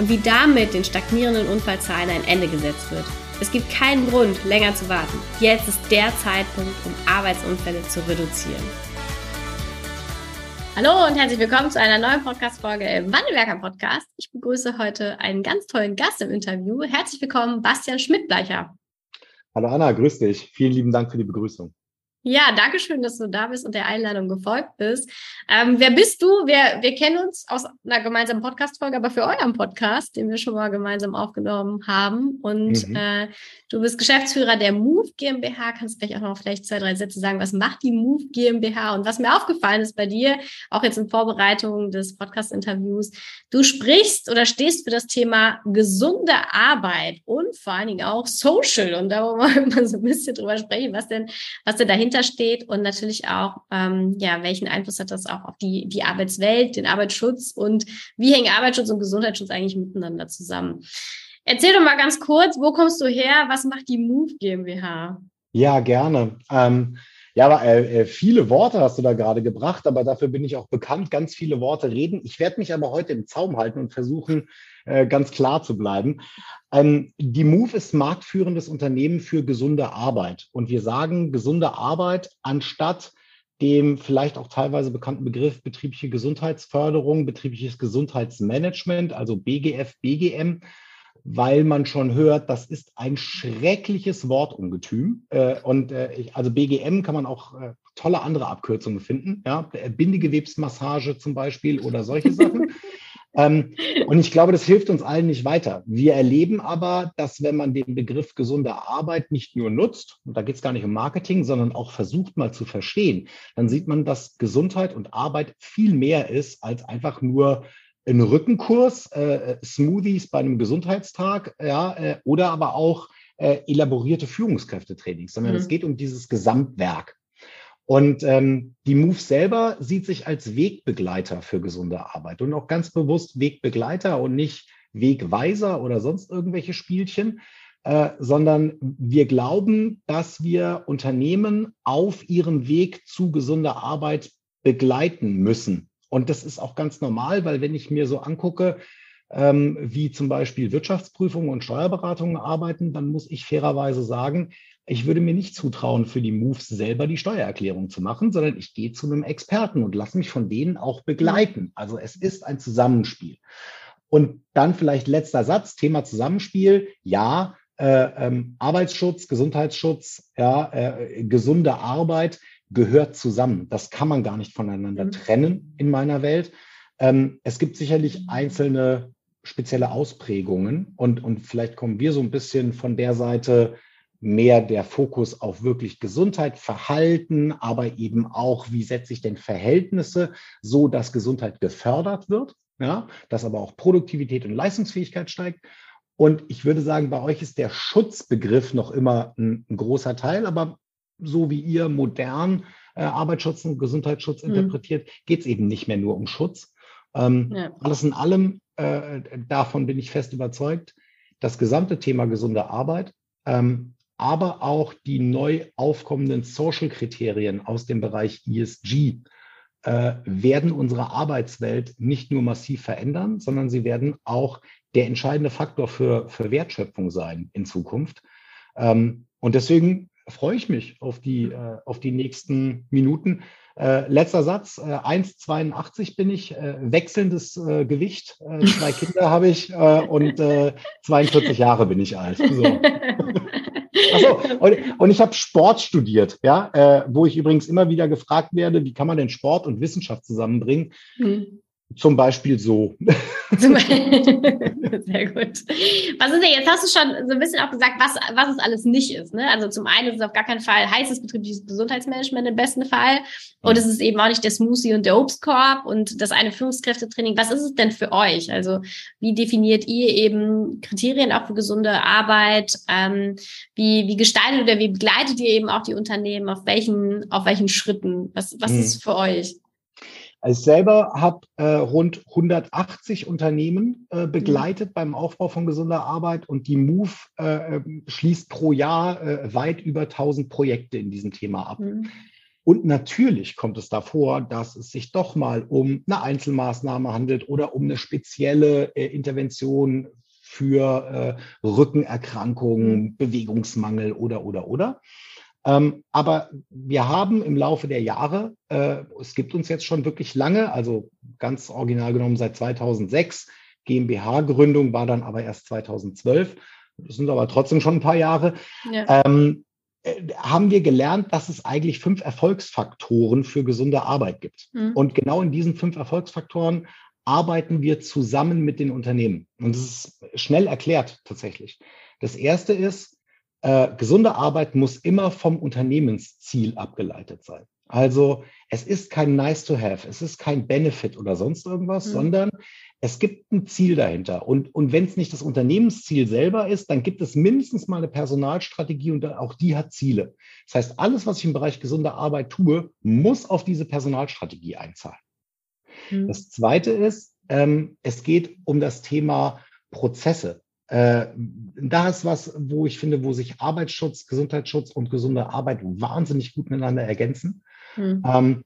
und wie damit den stagnierenden Unfallzahlen ein Ende gesetzt wird. Es gibt keinen Grund, länger zu warten. Jetzt ist der Zeitpunkt, um Arbeitsunfälle zu reduzieren. Hallo und herzlich willkommen zu einer neuen Podcast-Folge im Wandelwerker Podcast. Ich begrüße heute einen ganz tollen Gast im Interview. Herzlich willkommen, Bastian Schmidtbleicher. Hallo Anna, grüß dich. Vielen lieben Dank für die Begrüßung. Ja, danke schön, dass du da bist und der Einladung gefolgt bist. Ähm, wer bist du? Wir, wir kennen uns aus einer gemeinsamen Podcast-Folge, aber für euren Podcast, den wir schon mal gemeinsam aufgenommen haben. Und mhm. äh, du bist Geschäftsführer der Move GmbH. Kannst du vielleicht auch noch vielleicht zwei, drei Sätze sagen, was macht die Move GmbH? Und was mir aufgefallen ist bei dir, auch jetzt in Vorbereitung des Podcast-Interviews, du sprichst oder stehst für das Thema gesunde Arbeit und vor allen Dingen auch Social. Und da wollen wir mal so ein bisschen drüber sprechen, was denn, was denn dahinter dahinter steht und natürlich auch, ähm, ja, welchen Einfluss hat das auch auf die, die Arbeitswelt, den Arbeitsschutz und wie hängen Arbeitsschutz und Gesundheitsschutz eigentlich miteinander zusammen? Erzähl doch mal ganz kurz, wo kommst du her? Was macht die Move GmbH? Ja, gerne. Ähm, ja, aber äh, äh, viele Worte hast du da gerade gebracht, aber dafür bin ich auch bekannt, ganz viele Worte reden. Ich werde mich aber heute im Zaum halten und versuchen, äh, ganz klar zu bleiben. Ähm, die Move ist marktführendes Unternehmen für gesunde Arbeit. Und wir sagen gesunde Arbeit anstatt dem vielleicht auch teilweise bekannten Begriff betriebliche Gesundheitsförderung, betriebliches Gesundheitsmanagement, also BGF, BGM, weil man schon hört, das ist ein schreckliches Wortungetüm. Äh, und äh, also BGM kann man auch tolle andere Abkürzungen finden, ja, Bindegewebsmassage zum Beispiel oder solche Sachen. Ähm, und ich glaube, das hilft uns allen nicht weiter. Wir erleben aber, dass wenn man den Begriff gesunde Arbeit nicht nur nutzt, und da geht es gar nicht um Marketing, sondern auch versucht mal zu verstehen, dann sieht man, dass Gesundheit und Arbeit viel mehr ist als einfach nur ein Rückenkurs, äh, Smoothies bei einem Gesundheitstag, ja, äh, oder aber auch äh, elaborierte Führungskräftetrainings, sondern mhm. es geht um dieses Gesamtwerk. Und ähm, die Move selber sieht sich als Wegbegleiter für gesunde Arbeit und auch ganz bewusst Wegbegleiter und nicht Wegweiser oder sonst irgendwelche Spielchen, äh, sondern wir glauben, dass wir Unternehmen auf ihrem Weg zu gesunder Arbeit begleiten müssen. Und das ist auch ganz normal, weil wenn ich mir so angucke, ähm, wie zum Beispiel Wirtschaftsprüfungen und Steuerberatungen arbeiten, dann muss ich fairerweise sagen, ich würde mir nicht zutrauen, für die Moves selber die Steuererklärung zu machen, sondern ich gehe zu einem Experten und lasse mich von denen auch begleiten. Also es ist ein Zusammenspiel. Und dann vielleicht letzter Satz, Thema Zusammenspiel. Ja, äh, ähm, Arbeitsschutz, Gesundheitsschutz, ja, äh, gesunde Arbeit gehört zusammen. Das kann man gar nicht voneinander mhm. trennen in meiner Welt. Ähm, es gibt sicherlich einzelne spezielle Ausprägungen und, und vielleicht kommen wir so ein bisschen von der Seite, mehr der Fokus auf wirklich Gesundheit, Verhalten, aber eben auch, wie setze ich denn Verhältnisse so, dass Gesundheit gefördert wird, ja, dass aber auch Produktivität und Leistungsfähigkeit steigt. Und ich würde sagen, bei euch ist der Schutzbegriff noch immer ein, ein großer Teil, aber so wie ihr modern äh, Arbeitsschutz und Gesundheitsschutz mhm. interpretiert, geht es eben nicht mehr nur um Schutz. Ähm, ja. Alles in allem, äh, davon bin ich fest überzeugt, das gesamte Thema gesunde Arbeit ähm, aber auch die neu aufkommenden Social-Kriterien aus dem Bereich ESG äh, werden unsere Arbeitswelt nicht nur massiv verändern, sondern sie werden auch der entscheidende Faktor für, für Wertschöpfung sein in Zukunft. Ähm, und deswegen freue ich mich auf die, äh, auf die nächsten Minuten. Äh, letzter Satz, äh, 1,82 bin ich, äh, wechselndes äh, Gewicht, äh, zwei Kinder habe ich und 42 Jahre bin ich alt. So. Achso, und, und ich habe Sport studiert, ja, wo ich übrigens immer wieder gefragt werde, wie kann man denn Sport und Wissenschaft zusammenbringen? Mhm. Zum Beispiel so. Sehr gut. Was ist denn, jetzt hast du schon so ein bisschen auch gesagt, was, was es alles nicht ist. Ne? Also zum einen ist es auf gar keinen Fall heißes betriebliches Gesundheitsmanagement im besten Fall. Und es ist eben auch nicht der Smoothie und der Obstkorb und das eine Führungskräftetraining. Was ist es denn für euch? Also wie definiert ihr eben Kriterien auch für gesunde Arbeit? Ähm, wie, wie gestaltet oder wie begleitet ihr eben auch die Unternehmen? Auf welchen, auf welchen Schritten? Was, was hm. ist für euch? Ich selber habe äh, rund 180 Unternehmen äh, mhm. begleitet mhm. beim Aufbau von gesunder Arbeit und die Move äh, ähm, schließt pro Jahr äh, weit über 1000 Projekte in diesem Thema ab. Mhm. Und natürlich kommt es davor, dass es sich doch mal um eine Einzelmaßnahme handelt oder um eine spezielle äh, Intervention für äh, Rückenerkrankungen, mhm. Bewegungsmangel oder, oder, oder. Ähm, aber wir haben im Laufe der Jahre, äh, es gibt uns jetzt schon wirklich lange, also ganz original genommen seit 2006, GmbH-Gründung war dann aber erst 2012, das sind aber trotzdem schon ein paar Jahre, ja. ähm, äh, haben wir gelernt, dass es eigentlich fünf Erfolgsfaktoren für gesunde Arbeit gibt. Mhm. Und genau in diesen fünf Erfolgsfaktoren arbeiten wir zusammen mit den Unternehmen. Und das ist schnell erklärt tatsächlich. Das erste ist, äh, gesunde Arbeit muss immer vom Unternehmensziel abgeleitet sein. Also es ist kein Nice to have, es ist kein Benefit oder sonst irgendwas, mhm. sondern es gibt ein Ziel dahinter. Und, und wenn es nicht das Unternehmensziel selber ist, dann gibt es mindestens mal eine Personalstrategie und auch die hat Ziele. Das heißt, alles, was ich im Bereich gesunde Arbeit tue, muss auf diese Personalstrategie einzahlen. Mhm. Das Zweite ist, ähm, es geht um das Thema Prozesse. Äh, da ist was, wo ich finde, wo sich Arbeitsschutz, Gesundheitsschutz und gesunde Arbeit wahnsinnig gut miteinander ergänzen. Mhm. Ähm,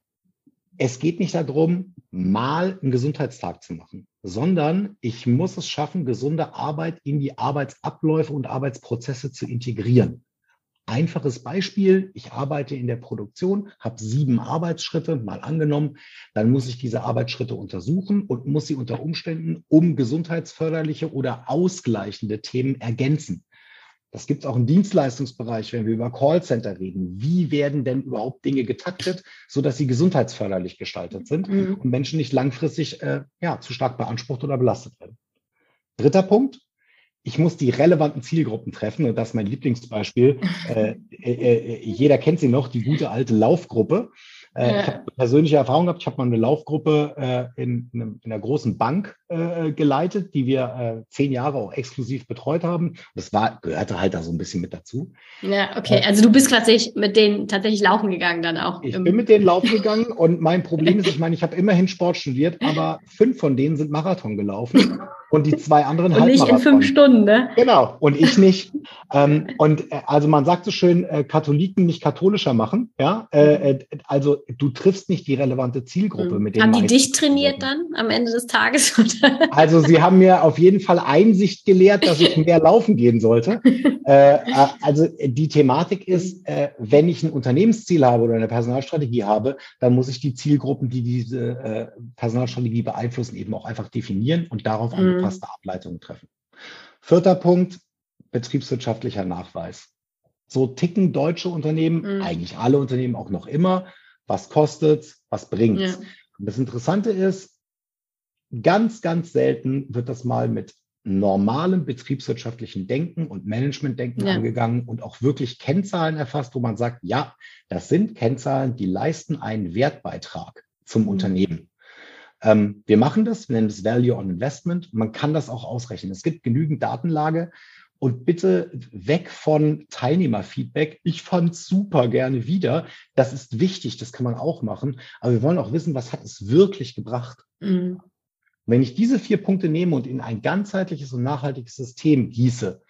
es geht nicht darum, mal einen Gesundheitstag zu machen, sondern ich muss es schaffen, gesunde Arbeit in die Arbeitsabläufe und Arbeitsprozesse zu integrieren. Einfaches Beispiel, ich arbeite in der Produktion, habe sieben Arbeitsschritte, mal angenommen, dann muss ich diese Arbeitsschritte untersuchen und muss sie unter Umständen um gesundheitsförderliche oder ausgleichende Themen ergänzen. Das gibt es auch im Dienstleistungsbereich, wenn wir über Callcenter reden. Wie werden denn überhaupt Dinge getaktet, sodass sie gesundheitsförderlich gestaltet sind mhm. und Menschen nicht langfristig äh, ja, zu stark beansprucht oder belastet werden? Dritter Punkt, ich muss die relevanten Zielgruppen treffen und das ist mein Lieblingsbeispiel. Äh, äh, äh, jeder kennt sie noch, die gute alte Laufgruppe. Äh. Ich habe persönliche Erfahrung gehabt. Ich habe mal eine Laufgruppe äh, in, in, einer großen Bank äh, geleitet, die wir zehn Jahre auch exklusiv betreut haben. Das war, gehörte halt da so ein bisschen mit dazu. Ja, okay. Also du bist tatsächlich mit denen tatsächlich laufen gegangen dann auch. Ich bin mit denen laufen gegangen und mein Problem ist, ich meine, ich habe immerhin Sport studiert, aber fünf von denen sind Marathon gelaufen und die zwei anderen und nicht in fünf Stunden, ne? Genau, und ich nicht. ähm, und äh, also man sagt so schön, äh, Katholiken nicht katholischer machen. Ja, äh, äh also du triffst nicht die relevante Zielgruppe mhm. mit dem. Haben die dich trainiert dann am Ende des Tages? also sie haben mir auf jeden Fall Einsicht gelehrt, dass ich mehr laufen gehen sollte. äh, äh also die Thematik ist, wenn ich ein Unternehmensziel habe oder eine Personalstrategie habe, dann muss ich die Zielgruppen, die diese Personalstrategie beeinflussen, eben auch einfach definieren und darauf mhm. Angepasste Ableitungen treffen. Vierter Punkt, betriebswirtschaftlicher Nachweis. So ticken deutsche Unternehmen, mhm. eigentlich alle Unternehmen auch noch immer. Was kostet was bringt ja. Und das Interessante ist, ganz, ganz selten wird das mal mit normalem betriebswirtschaftlichen Denken und Managementdenken ja. angegangen und auch wirklich Kennzahlen erfasst, wo man sagt, ja, das sind Kennzahlen, die leisten einen Wertbeitrag zum mhm. Unternehmen. Ähm, wir machen das, wir nennen das Value on Investment. Man kann das auch ausrechnen. Es gibt genügend Datenlage und bitte weg von Teilnehmerfeedback. Ich fand super gerne wieder. Das ist wichtig, das kann man auch machen. Aber wir wollen auch wissen, was hat es wirklich gebracht? Mhm. Wenn ich diese vier Punkte nehme und in ein ganzheitliches und nachhaltiges System gieße,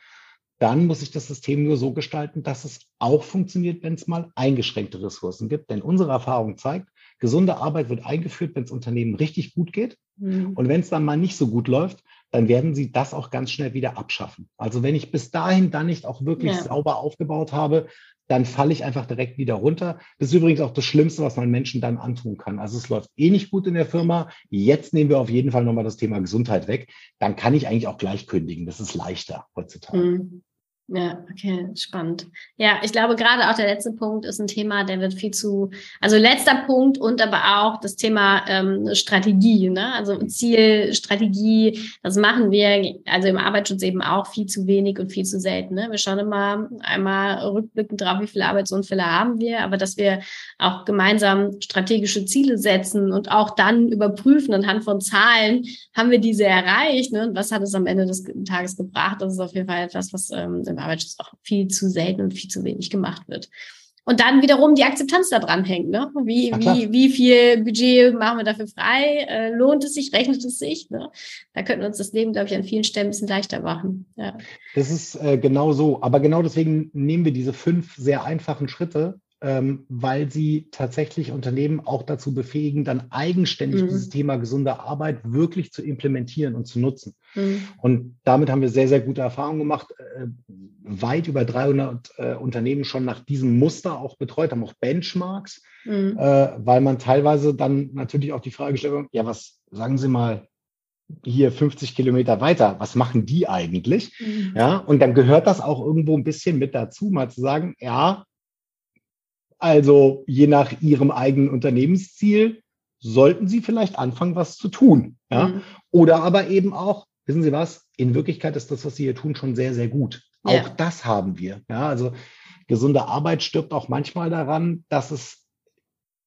dann muss ich das System nur so gestalten, dass es auch funktioniert, wenn es mal eingeschränkte Ressourcen gibt. Denn unsere Erfahrung zeigt, gesunde Arbeit wird eingeführt, wenn es Unternehmen richtig gut geht. Mhm. Und wenn es dann mal nicht so gut läuft, dann werden sie das auch ganz schnell wieder abschaffen. Also wenn ich bis dahin dann nicht auch wirklich ja. sauber aufgebaut habe, dann falle ich einfach direkt wieder runter. Das ist übrigens auch das Schlimmste, was man Menschen dann antun kann. Also es läuft eh nicht gut in der Firma. Jetzt nehmen wir auf jeden Fall nochmal das Thema Gesundheit weg. Dann kann ich eigentlich auch gleich kündigen. Das ist leichter heutzutage. Mhm. Ja, okay, spannend. Ja, ich glaube, gerade auch der letzte Punkt ist ein Thema, der wird viel zu, also letzter Punkt und aber auch das Thema ähm, Strategie, ne? Also Ziel, Strategie, das machen wir, also im Arbeitsschutz eben auch viel zu wenig und viel zu selten. Ne? Wir schauen immer einmal rückblickend drauf, wie viele Arbeitsunfälle haben wir, aber dass wir auch gemeinsam strategische Ziele setzen und auch dann überprüfen anhand von Zahlen, haben wir diese erreicht, ne? Und was hat es am Ende des Tages gebracht? Das ist auf jeden Fall etwas, was ähm, im Arbeitsschutz auch viel zu selten und viel zu wenig gemacht wird. Und dann wiederum die Akzeptanz da dran hängt. Ne? Wie, wie, wie viel Budget machen wir dafür frei? Äh, lohnt es sich? Rechnet es sich? Ne? Da könnten wir uns das Leben, glaube ich, an vielen Stellen ein bisschen leichter machen. Ja. Das ist äh, genau so. Aber genau deswegen nehmen wir diese fünf sehr einfachen Schritte weil sie tatsächlich Unternehmen auch dazu befähigen, dann eigenständig mhm. dieses Thema gesunde Arbeit wirklich zu implementieren und zu nutzen. Mhm. Und damit haben wir sehr, sehr gute Erfahrungen gemacht. Äh, weit über 300 äh, Unternehmen schon nach diesem Muster auch betreut, haben auch Benchmarks, mhm. äh, weil man teilweise dann natürlich auch die Frage stellt, ja, was sagen Sie mal, hier 50 Kilometer weiter, was machen die eigentlich? Mhm. Ja, und dann gehört das auch irgendwo ein bisschen mit dazu, mal zu sagen, ja, also je nach Ihrem eigenen Unternehmensziel sollten Sie vielleicht anfangen, was zu tun. Ja? Mhm. Oder aber eben auch, wissen Sie was, in Wirklichkeit ist das, was Sie hier tun, schon sehr, sehr gut. Ja. Auch das haben wir. Ja? Also gesunde Arbeit stirbt auch manchmal daran, dass es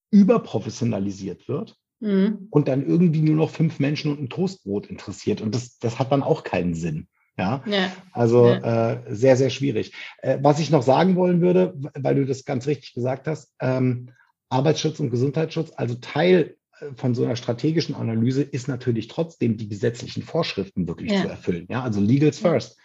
überprofessionalisiert wird mhm. und dann irgendwie nur noch fünf Menschen und ein Toastbrot interessiert. Und das, das hat dann auch keinen Sinn. Ja, ja. also ja. Äh, sehr, sehr schwierig. Äh, was ich noch sagen wollen würde, weil du das ganz richtig gesagt hast, ähm, Arbeitsschutz und Gesundheitsschutz, also Teil äh, von so einer strategischen Analyse ist natürlich trotzdem die gesetzlichen Vorschriften wirklich ja. zu erfüllen. Ja, also Legals first.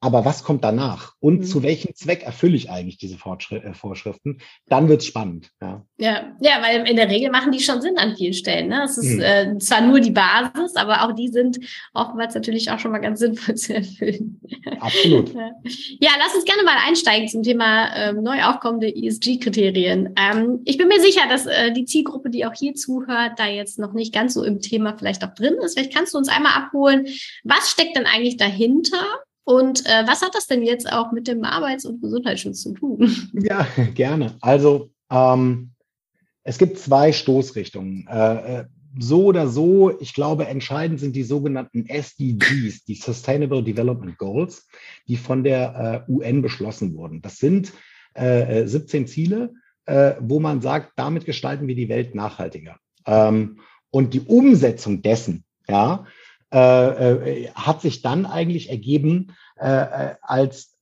Aber was kommt danach? Und mhm. zu welchem Zweck erfülle ich eigentlich diese äh, Vorschriften? Dann wird es spannend. Ja. ja. Ja, weil in der Regel machen die schon Sinn an vielen Stellen. Ne? Es ist mhm. äh, zwar nur die Basis, aber auch die sind oftmals natürlich auch schon mal ganz sinnvoll zu erfüllen. Absolut. ja. ja, lass uns gerne mal einsteigen zum Thema ähm, neu aufkommende ESG-Kriterien. Ähm, ich bin mir sicher, dass äh, die Zielgruppe, die auch hier zuhört, da jetzt noch nicht ganz so im Thema vielleicht auch drin ist. Vielleicht kannst du uns einmal abholen, was steckt denn eigentlich dahinter? Und äh, was hat das denn jetzt auch mit dem Arbeits- und Gesundheitsschutz zu tun? Ja, gerne. Also ähm, es gibt zwei Stoßrichtungen. Äh, äh so oder so, ich glaube, entscheidend sind die sogenannten SDGs, die Sustainable Development Goals, die von der äh, UN beschlossen wurden. Das sind äh, 17 äh, Ziele, äh, wo man sagt, damit gestalten wir die Welt nachhaltiger. Ähm, und die Umsetzung dessen, ja, äh, äh, hat sich dann eigentlich ergeben, äh, äh, als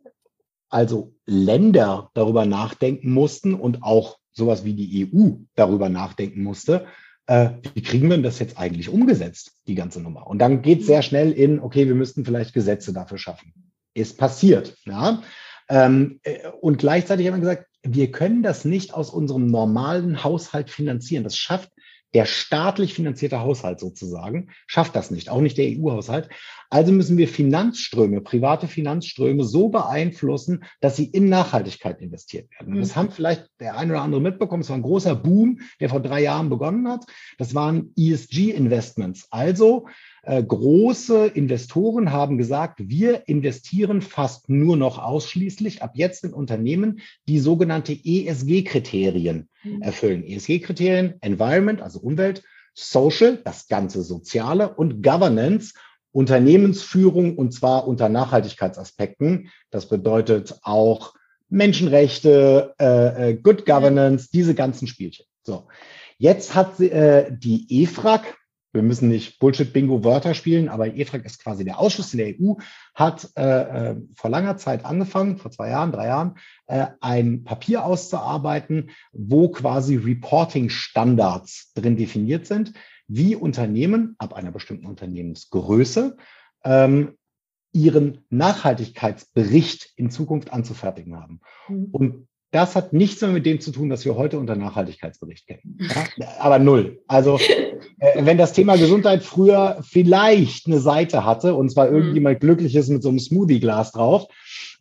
also Länder darüber nachdenken mussten und auch sowas wie die EU darüber nachdenken musste, äh, wie kriegen wir das jetzt eigentlich umgesetzt, die ganze Nummer? Und dann geht es sehr schnell in, okay, wir müssten vielleicht Gesetze dafür schaffen. Ist passiert. Ja? Ähm, äh, und gleichzeitig haben wir gesagt, wir können das nicht aus unserem normalen Haushalt finanzieren. Das schafft der staatlich finanzierte Haushalt sozusagen schafft das nicht, auch nicht der EU-Haushalt. Also müssen wir Finanzströme, private Finanzströme so beeinflussen, dass sie in Nachhaltigkeit investiert werden. Und das mhm. haben vielleicht der eine oder andere mitbekommen. Es war ein großer Boom, der vor drei Jahren begonnen hat. Das waren ESG-Investments. Also äh, große Investoren haben gesagt, wir investieren fast nur noch ausschließlich ab jetzt in Unternehmen, die sogenannte ESG-Kriterien mhm. erfüllen. ESG-Kriterien, Environment, also Umwelt, Social, das ganze Soziale und Governance, Unternehmensführung und zwar unter Nachhaltigkeitsaspekten. Das bedeutet auch Menschenrechte, äh, äh Good Governance, diese ganzen Spielchen. So, jetzt hat äh, die EFRAG, wir müssen nicht Bullshit-Bingo-Wörter spielen, aber EFRAG ist quasi der Ausschuss in der EU, hat äh, äh, vor langer Zeit angefangen, vor zwei Jahren, drei Jahren, äh, ein Papier auszuarbeiten, wo quasi Reporting-Standards drin definiert sind, wie Unternehmen ab einer bestimmten Unternehmensgröße ähm, ihren Nachhaltigkeitsbericht in Zukunft anzufertigen haben. Mhm. Und das hat nichts mehr mit dem zu tun, was wir heute unter Nachhaltigkeitsbericht kennen. Ja? Aber null. Also äh, wenn das Thema Gesundheit früher vielleicht eine Seite hatte und zwar mhm. irgendjemand glücklich ist mit so einem Smoothie-Glas drauf,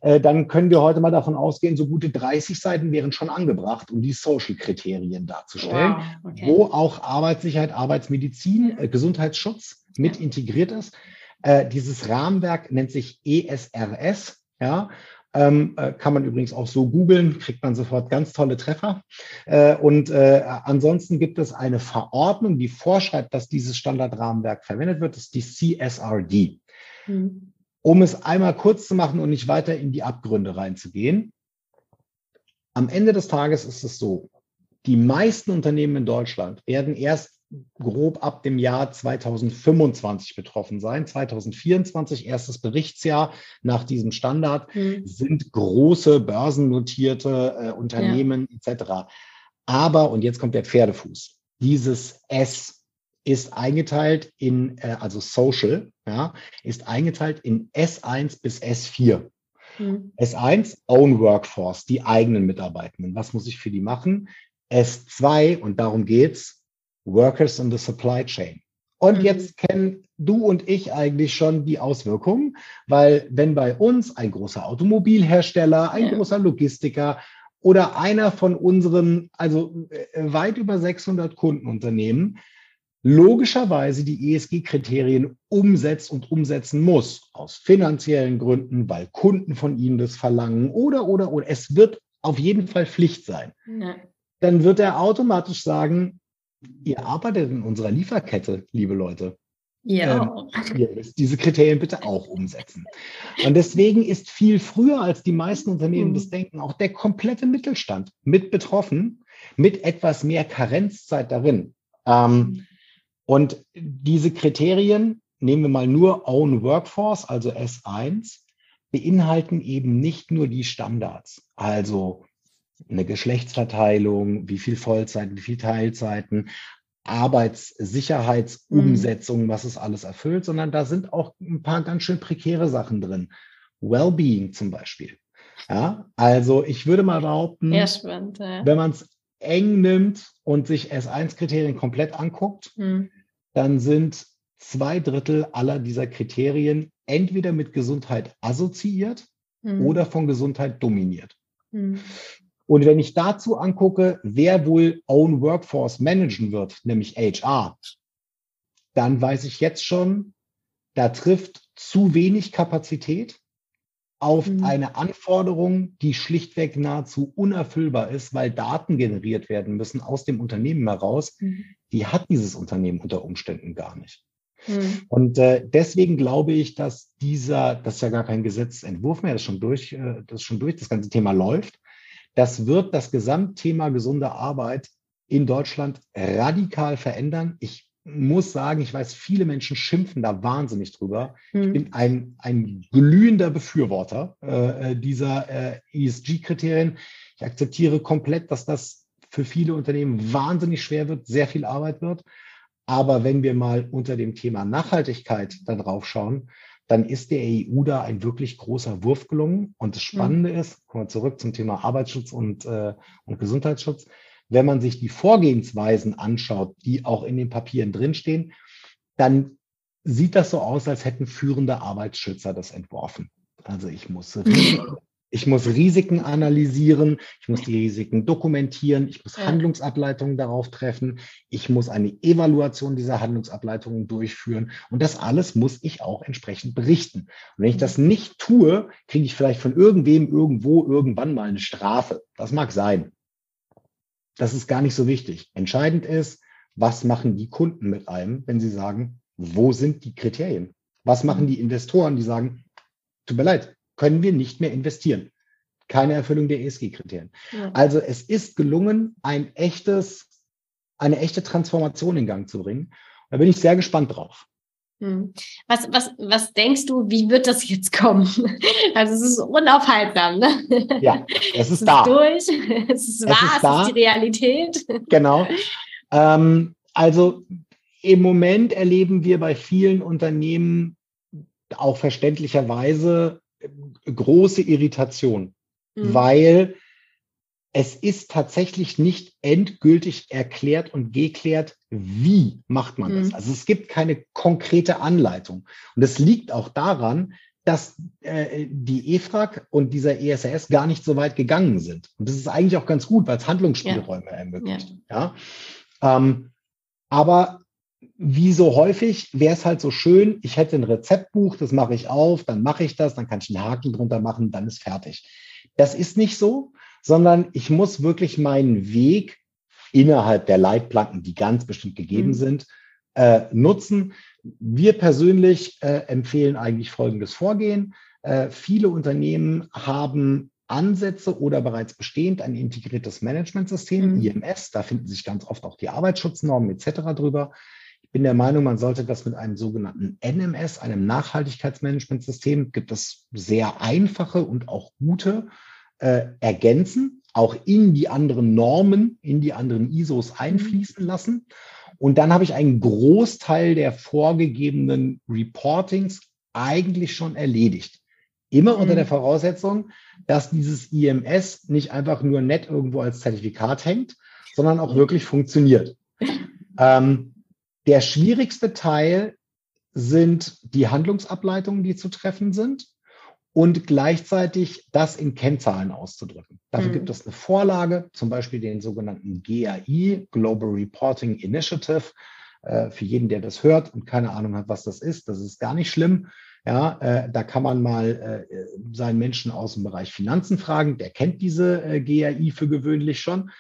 äh, dann können wir heute mal davon ausgehen, so gute 30 Seiten wären schon angebracht, um die Social-Kriterien darzustellen, wow. okay. wo auch Arbeitssicherheit, Arbeitsmedizin, äh, Gesundheitsschutz mit integriert ist. Äh, dieses Rahmenwerk nennt sich ESRS. Ja, Ähm, äh, kann man übrigens auch so googeln, kriegt man sofort ganz tolle Treffer. Äh, und äh, ansonsten gibt es eine Verordnung, die vorschreibt, dass dieses Standardrahmenwerk verwendet wird. Das ist die CSRD. Mhm. Um es einmal kurz zu machen und nicht weiter in die Abgründe reinzugehen. Am Ende des Tages ist es so, die meisten Unternehmen in Deutschland werden erst grob ab dem Jahr 2025 betroffen sein. 2024, erstes Berichtsjahr nach diesem Standard, mhm. sind große börsennotierte äh, Unternehmen ja. etc. Aber, und jetzt kommt der Pferdefuß, dieses S ist eingeteilt in, äh, also Social, ja, ist eingeteilt in S1 bis S4. Mhm. S1, Own Workforce, die eigenen Mitarbeitenden. Was muss ich für die machen? S2, und darum geht's, Workers in the Supply Chain. Und mhm. jetzt kennen du und ich eigentlich schon die Auswirkungen, weil wenn bei uns ein großer Automobilhersteller, ein ja. großer Logistiker oder einer von unseren, also äh, weit über 600 Kundenunternehmen, logischerweise die ESG-Kriterien umsetzt und umsetzen muss, aus finanziellen Gründen, weil Kunden von ihnen das verlangen oder, oder, oder. Es wird auf jeden Fall Pflicht sein. Ja. Dann wird er automatisch sagen, ihr arbeitet in unserer Lieferkette, liebe Leute. Ja. Ähm, ihr müsst diese Kriterien bitte auch umsetzen. Und deswegen ist viel früher, als die meisten Unternehmen mhm. das denken, auch der komplette Mittelstand mit betroffen, mit etwas mehr Karenzzeit darin. Ähm, mhm. Und diese Kriterien, nehmen wir mal nur Own Workforce, also S1, beinhalten eben nicht nur die Standards, also eine Geschlechtsverteilung, wie viel Vollzeit, wie viel Teilzeiten, Arbeitssicherheitsumsetzung, mhm. was es alles erfüllt, sondern da sind auch ein paar ganz schön prekäre Sachen drin. Wellbeing zum Beispiel. Ja, also ich würde mal behaupten, ja, spannend, ja. wenn man es eng nimmt und sich S1-Kriterien komplett anguckt, mhm. Dann sind zwei Drittel aller dieser Kriterien entweder mit Gesundheit assoziiert mhm. oder von Gesundheit dominiert. Mhm. Und wenn ich dazu angucke, wer wohl Own Workforce managen wird, nämlich HR, dann weiß ich jetzt schon, da trifft zu wenig Kapazität auf mhm. eine Anforderung, die schlichtweg nahezu unerfüllbar ist, weil Daten generiert werden müssen aus dem Unternehmen heraus. Mhm. Die hat dieses Unternehmen unter Umständen gar nicht. Mhm. Und äh, deswegen glaube ich, dass dieser, das ist ja gar kein Gesetzentwurf mehr, das ist schon durch, äh, das ist schon durch, das ganze Thema läuft. Das wird das Gesamtthema gesunde Arbeit in Deutschland radikal verändern. Ich muss sagen, ich weiß, viele Menschen schimpfen da wahnsinnig drüber. Mhm. Ich hm. bin ein, ein glühender Befürworter äh, äh dieser äh, ESG-Kriterien. Ich akzeptiere komplett, dass das für viele Unternehmen wahnsinnig schwer wird, sehr viel Arbeit wird. Aber wenn wir mal unter dem Thema Nachhaltigkeit da drauf schauen, dann ist der EU da ein wirklich großer Wurf gelungen. Und das Spannende mhm. ist, kommen wir zurück zum Thema Arbeitsschutz und, äh, und Gesundheitsschutz, wenn man sich die Vorgehensweisen anschaut, die auch in den Papieren drinstehen, dann sieht das so aus, als hätten führende Arbeitsschützer das entworfen. Also ich muss Ich muss Risiken analysieren, ich muss die Risiken dokumentieren, ich muss ja. Handlungsableitungen darauf treffen, ich muss eine Evaluation dieser Handlungsableitungen durchführen und das alles muss ich auch entsprechend berichten. Und wenn ich das nicht tue, kriege ich vielleicht von irgendwem irgendwo irgendwann mal eine Strafe. Das mag sein. Das ist gar nicht so wichtig. Entscheidend ist, was machen die Kunden mit einem, wenn sie sagen, wo sind die Kriterien? Was machen die Investoren, die sagen, tut mir leid, können wir nicht mehr investieren. Keine Erfüllung der ESG-Kriterien. Ja. Also es ist gelungen, ein echtes, eine echte Transformation in Gang zu bringen. Da bin ich sehr gespannt drauf. Hm. Was, was, was denkst du, wie wird das jetzt kommen? Also es ist unaufhaltsam, ne? Ja, es ist es da. Ist durch, es ist wahr, es ist, es ist die Realität. Genau. Ähm, also im Moment erleben wir bei vielen Unternehmen auch verständlicherweise große Irritation, mhm. weil es ist tatsächlich nicht endgültig erklärt und geklärt, wie macht man das. Mhm. Also es gibt keine konkrete Anleitung. Und es liegt auch daran, dass äh, die EFRAG und dieser ESRS gar nicht so weit gegangen sind. Und das ist eigentlich auch ganz gut, weil es Handlungsspielräume ja. ermöglicht. Ja. ja? Ähm, aber wie so häufig wäre es halt so schön, ich hätte ein Rezeptbuch, das mache ich auf, dann mache ich das, dann kann ich einen Haken drunter machen, dann ist fertig. Das ist nicht so, sondern ich muss wirklich meinen Weg innerhalb der Leitplanken, die ganz bestimmt gegeben mhm. sind, äh, nutzen. Wir persönlich äh, empfehlen eigentlich folgendes Vorgehen. Äh, viele Unternehmen haben Ansätze oder bereits bestehend ein integriertes Managementsystem, mhm. IMS. Da finden sich ganz oft auch die Arbeitsschutznormen etc. drüber. Ich bin der Meinung, man sollte das mit einem sogenannten NMS, einem Nachhaltigkeitsmanagementsystem, gibt es sehr einfache und auch gute äh, ergänzen, auch in die anderen Normen, in die anderen ISOs mhm. einfließen lassen. Und dann habe ich einen Großteil der vorgegebenen Reportings eigentlich schon erledigt. Immer unter der mhm. Voraussetzung, dass dieses IMS nicht einfach nur nett irgendwo als Zertifikat hängt, sondern auch wirklich funktioniert. Ähm, der schwierigste Teil sind die Handlungsableitungen, die zu treffen sind und gleichzeitig das in Kennzahlen auszudrücken. Dafür mhm. gibt es eine Vorlage, zum Beispiel den sogenannten GAI, Global Reporting Initiative. Äh, für jeden, der das hört und keine Ahnung hat, was das ist, das ist gar nicht schlimm. Ja, äh, da kann man mal äh, seinen Menschen aus dem Bereich Finanzen fragen. Der kennt diese äh, GAI für gewöhnlich schon.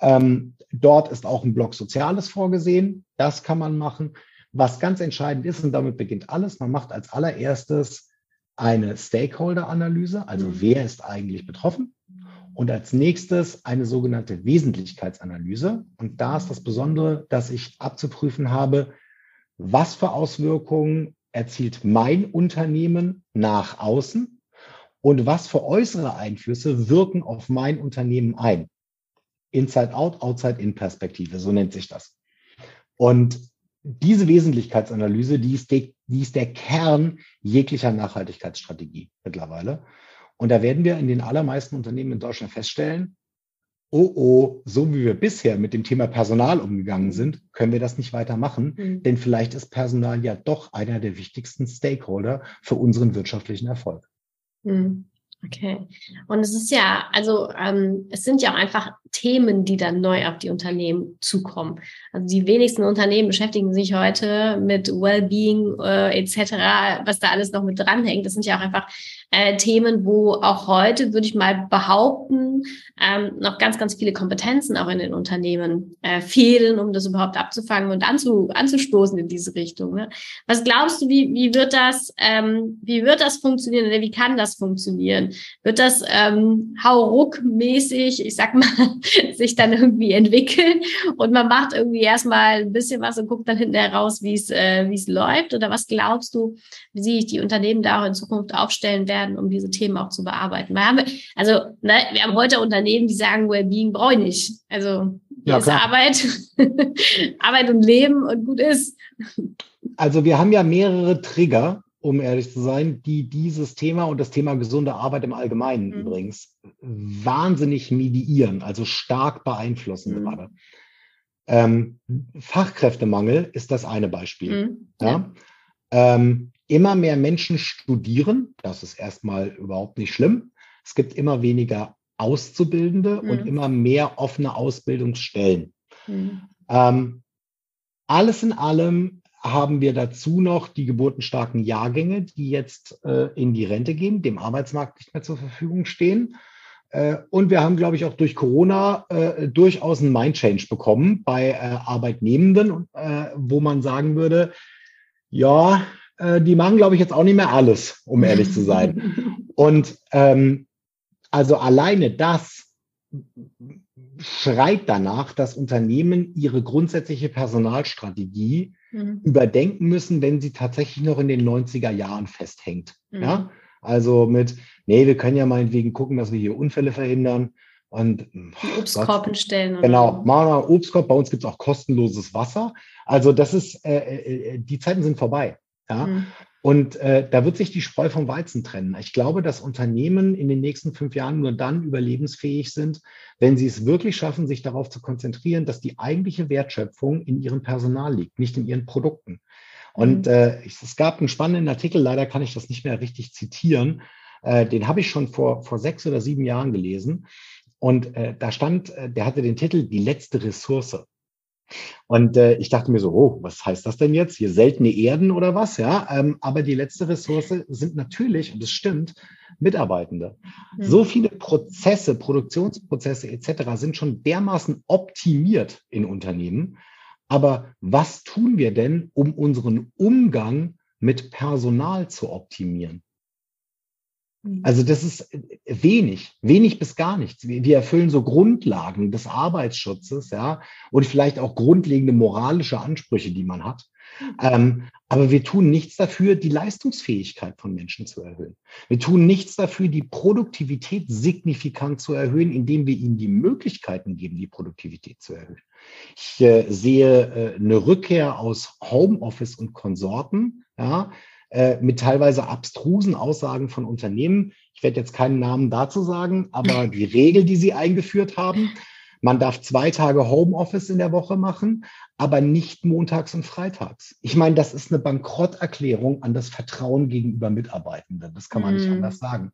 Ähm, dort ist auch ein Block Soziales vorgesehen. Das kann man machen. Was ganz entscheidend ist, und damit beginnt alles, man macht als allererstes eine Stakeholder-Analyse, also mhm. wer ist eigentlich betroffen. Und als nächstes eine sogenannte Wesentlichkeitsanalyse. Und da ist das Besondere, dass ich abzuprüfen habe, was für Auswirkungen erzielt mein Unternehmen nach außen und was für äußere Einflüsse wirken auf mein Unternehmen ein. Inside out, outside in Perspektive, so nennt sich das. Und diese Wesentlichkeitsanalyse, die ist, die, die ist der Kern jeglicher Nachhaltigkeitsstrategie mittlerweile. Und da werden wir in den allermeisten Unternehmen in Deutschland feststellen, oh oh, so wie wir bisher mit dem Thema Personal umgegangen mhm. sind, können wir das nicht weitermachen, mhm. denn vielleicht ist Personal ja doch einer der wichtigsten Stakeholder für unseren wirtschaftlichen Erfolg. Mhm. Okay. Und es ist ja, also ähm, es sind ja auch einfach Themen, die dann neu auf die Unternehmen zukommen. Also die wenigsten Unternehmen beschäftigen sich heute mit Wellbeing äh, etc., was da alles noch mit dranhängt. Das sind ja auch einfach äh, Themen, wo auch heute, würde ich mal behaupten, ähm, noch ganz, ganz viele Kompetenzen auch in den Unternehmen äh, fehlen, um das überhaupt abzufangen und anzu, anzustoßen in diese Richtung. Ne? Was glaubst du, wie, wie wird das, ähm, wie wird das funktionieren oder wie kann das funktionieren? Wird das ähm, hauruck-mäßig, ich sag mal, sich dann irgendwie entwickeln und man macht irgendwie erstmal ein bisschen was und guckt dann hinten heraus, wie äh, wie es läuft? Oder was glaubst du, wie sich die Unternehmen da auch in Zukunft aufstellen werden, um diese Themen auch zu bearbeiten? Weil haben wir, also ne, wir haben heute Unternehmen, die sagen, Wellbeing brauche ich nicht. Also ja, ist Arbeit, Arbeit und Leben und gut ist. Also wir haben ja mehrere Trigger, um ehrlich zu sein, die dieses Thema und das Thema gesunde Arbeit im Allgemeinen mhm. übrigens wahnsinnig mediieren, also stark beeinflussen mhm. gerade. Ähm, Fachkräftemangel ist das eine Beispiel. Mhm. Ja. ja. Ähm, immer mehr Menschen studieren, das ist erstmal überhaupt nicht schlimm. Es gibt immer weniger Auszubildende und mhm. immer mehr offene Ausbildungsstellen. Mhm. Ähm, alles in allem haben wir dazu noch die geburtenstarken Jahrgänge, die jetzt äh, in die Rente gehen, dem Arbeitsmarkt nicht mehr zur Verfügung stehen. Äh, und wir haben, glaube ich, auch durch Corona äh, durchaus einen Mind-Change bekommen bei äh, Arbeitnehmenden, äh, wo man sagen würde, ja, äh, die machen, glaube ich, jetzt auch nicht mehr alles, um ehrlich zu sein. Und ähm, also alleine das schreit danach, dass Unternehmen ihre grundsätzliche Personalstrategie mhm. überdenken müssen, wenn sie tatsächlich noch in den 90er Jahren festhängt. Mhm. Ja? Also mit, nee, wir können ja meinetwegen gucken, dass wir hier Unfälle verhindern. Und Obstkorb stellen. Genau, machen wir Obstkorb. Bei uns gibt es auch kostenloses Wasser. Also das ist, äh, äh, die Zeiten sind vorbei. Ja? Mhm. Und äh, da wird sich die Spreu vom Weizen trennen. Ich glaube, dass Unternehmen in den nächsten fünf Jahren nur dann überlebensfähig sind, wenn sie es wirklich schaffen, sich darauf zu konzentrieren, dass die eigentliche Wertschöpfung in ihrem Personal liegt, nicht in ihren Produkten. Und mhm. äh, es gab einen spannenden Artikel, leider kann ich das nicht mehr richtig zitieren. Äh, den habe ich schon vor, vor sechs oder sieben Jahren gelesen. Und äh, da stand, äh, der hatte den Titel Die letzte Ressource. Und äh, ich dachte mir so, oh, was heißt das denn jetzt? Hier seltene Erden oder was? Ja, ähm, aber die letzte Ressource sind natürlich, und das stimmt, Mitarbeitende. Mhm. So viele Prozesse, Produktionsprozesse etc. sind schon dermaßen optimiert in Unternehmen. Aber was tun wir denn, um unseren Umgang mit Personal zu optimieren? Mhm. Also das ist wenig, wenig bis gar nichts. Wir erfüllen so Grundlagen des Arbeitsschutzes, ja, und vielleicht auch grundlegende moralische Ansprüche, die man hat. Mhm. Ähm, aber wir tun nichts dafür, die Leistungsfähigkeit von Menschen zu erhöhen. Wir tun nichts dafür, die Produktivität signifikant zu erhöhen, indem wir ihnen die Möglichkeiten geben, die Produktivität zu erhöhen. Ich äh, sehe äh, eine Rückkehr aus Homeoffice und Konsorten, ja, äh, mit teilweise abstrusen Aussagen von Unternehmen. Ich werde jetzt keinen Namen dazu sagen, aber die Regel, die sie eingeführt haben, man darf zwei Tage Homeoffice in der Woche machen, aber nicht montags und freitags. Ich meine, das ist eine Bankrotterklärung an das Vertrauen gegenüber Mitarbeitenden. Das kann man mm. nicht mhm. anders sagen.